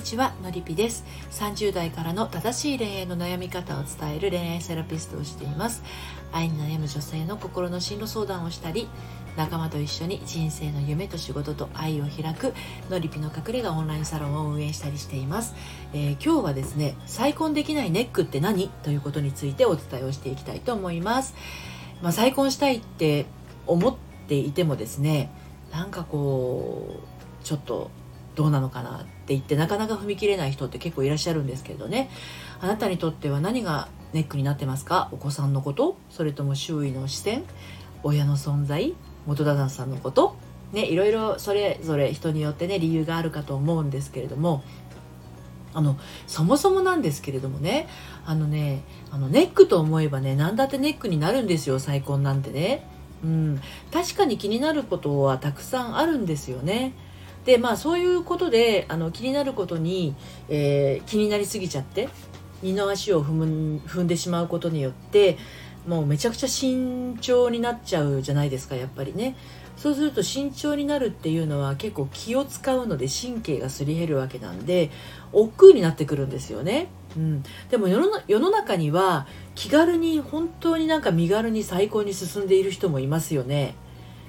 にちはのりぴです。30代からの正しい恋愛の悩み方を伝える恋愛セラピストをしています。愛に悩む女性の心の進路相談をしたり仲間と一緒に人生の夢と仕事と愛を開くのりぴの隠れ家オンラインサロンを運営したりしています、えー、今日はですね再婚できないネックって何？ということについてお伝えをしていきたいと思います。まあ、再婚したいって思っていてもですねなんかこうちょっとどうなのかなって言ってなかなか踏み切れない人って結構いらっしゃるんですけどね。あなたにとっては何がネックになってますか？お子さんのこと？それとも周囲の視線？親の存在？元旦那さんのこと？ねいろいろそれぞれ人によってね理由があるかと思うんですけれども。あのそもそもなんですけれどもね。あのねあのネックと思えばね何だってネックになるんですよ再婚なんてね。うん、確かに気になることはたくさんあるんですよね。でまあそういうことであの気になることに、えー、気になりすぎちゃって二の足を踏む踏んでしまうことによってもうめちゃくちゃ慎重になっちゃうじゃないですかやっぱりね。そうすると慎重になるっていうのは結構気を使うので神経がすり減るわけなんで億劫になってくるんですよね。うん、でも世の中には気軽に本当になんか身軽に再婚に進んでいる人もいますよね。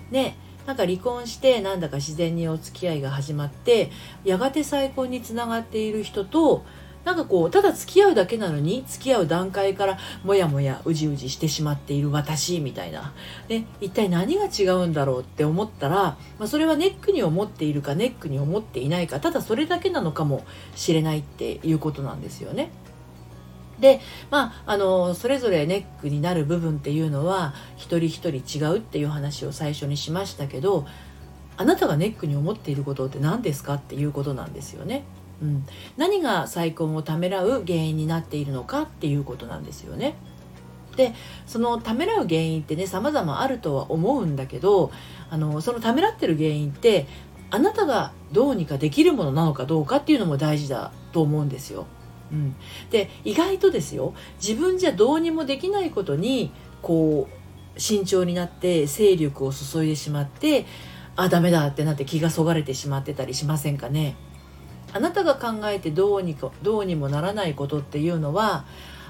ねなんか離婚してなんだか自然にお付き合いが始まってやがて再婚につながっている人となんかこうただ付き合うだけなのに付き合う段階からもやもやうじうじしてしまっている私みたいな、ね、一体何が違うんだろうって思ったら、まあ、それはネックに思っているかネックに思っていないかただそれだけなのかもしれないっていうことなんですよね。でまああのそれぞれネックになる部分っていうのは一人一人違うっていう話を最初にしましたけどあなたがネックに思っていることって何ですかっていうことなんですよね。うん、何が再婚をためらう原因になっているのかっていうことなんですよね。でそのためらう原因ってね様々あるとは思うんだけどあのそのためらってる原因ってあなたがどうにかできるものなのかどうかっていうのも大事だと思うんですよ。うん、で意外とですよ自分じゃどうにもできないことにこう慎重になって勢力を注いでしまってあダメだってなって気がそがれてしまってたりしませんかね。あなたが考えてどうにかどうにもならないことっていうのは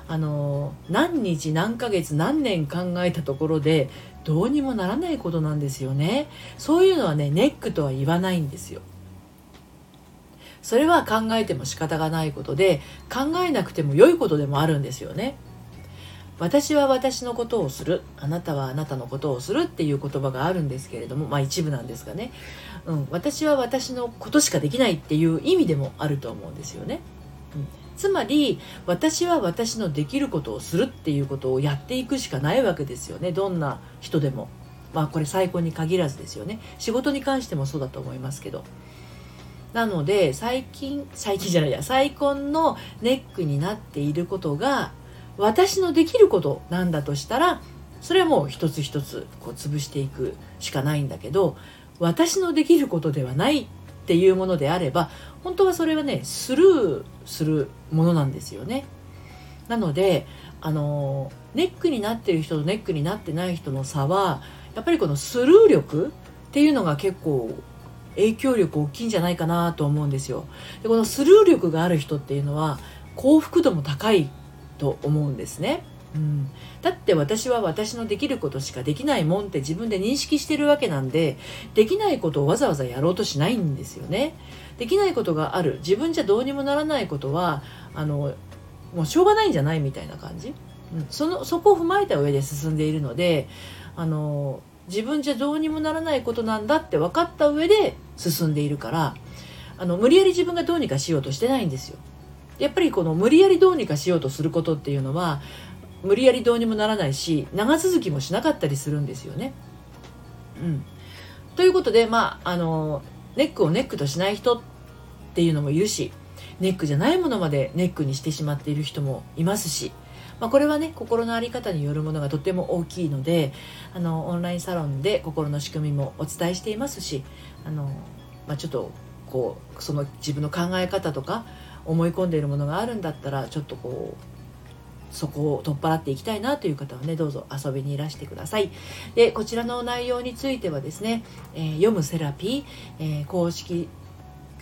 あの何日何ヶ月何年考えたところでどうにもならないことなんですよね。そういうのはねネックとは言わないんですよ。それは考えても仕方がないことで考えなくても良いことでもあるんですよね。私は私のことをするあなたはあなたのことをするっていう言葉があるんですけれどもまあ一部なんですがね、うん、私は私のことしかできないっていう意味でもあると思うんですよね、うん、つまり私は私のできることをするっていうことをやっていくしかないわけですよね。どんな人でも。まあこれ再婚に限らずですよね。仕事に関してもそうだと思いますけど。なので最近最近じゃないや再婚のネックになっていることが私のできることなんだとしたらそれはもう一つ一つこう潰していくしかないんだけど私のできることではないっていうものであれば本当はそれはねスルーするものなんですよね。なのであのネックになってる人とネックになってない人の差はやっぱりこのスルー力っていうのが結構影響力大きいんじゃないかなと思うんですよ。でこのスルー力がある人っていうのは幸福度も高いと思うんですね。うん、だって私は私のできることしかできないもんって自分で認識してるわけなんでできないことをわざわざやろうとしないんですよね。できないことがある自分じゃどうにもならないことはあのもうしょうがないんじゃないみたいな感じ、うん、そのそこを踏まえた上で進んでいるのであの自分じゃどうにもならないことなんだって分かった上で進んでいるからあの無理やり自分がどうにかしようとしてないんですよ。やっぱりこの無理やりどうにかしようとすることっていうのは無理やりどうにもならないし長続きもしなかったりするんですよね。うん、ということでまああのネックをネックとしない人っていうのもいるしネックじゃないものまでネックにしてしまっている人もいますし、まあ、これはね心の在り方によるものがとても大きいのであのオンラインサロンで心の仕組みもお伝えしていますしあの、まあ、ちょっとこうその自分の考え方とか思い込んでいるものがあるんだったらちょっとこうそこを取っ払っていきたいなという方はねどうぞ遊びにいらしてください。でこちらの内容についてはですね、えー、読むセラピー、えー、公式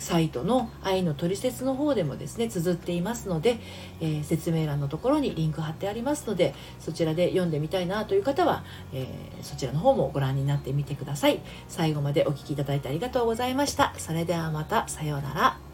サイトの愛のトリセツの方でもですね綴っていますので、えー、説明欄のところにリンク貼ってありますのでそちらで読んでみたいなという方は、えー、そちらの方もご覧になってみてください。最後までお聴きいただいてありがとうございました。それではまたさようなら。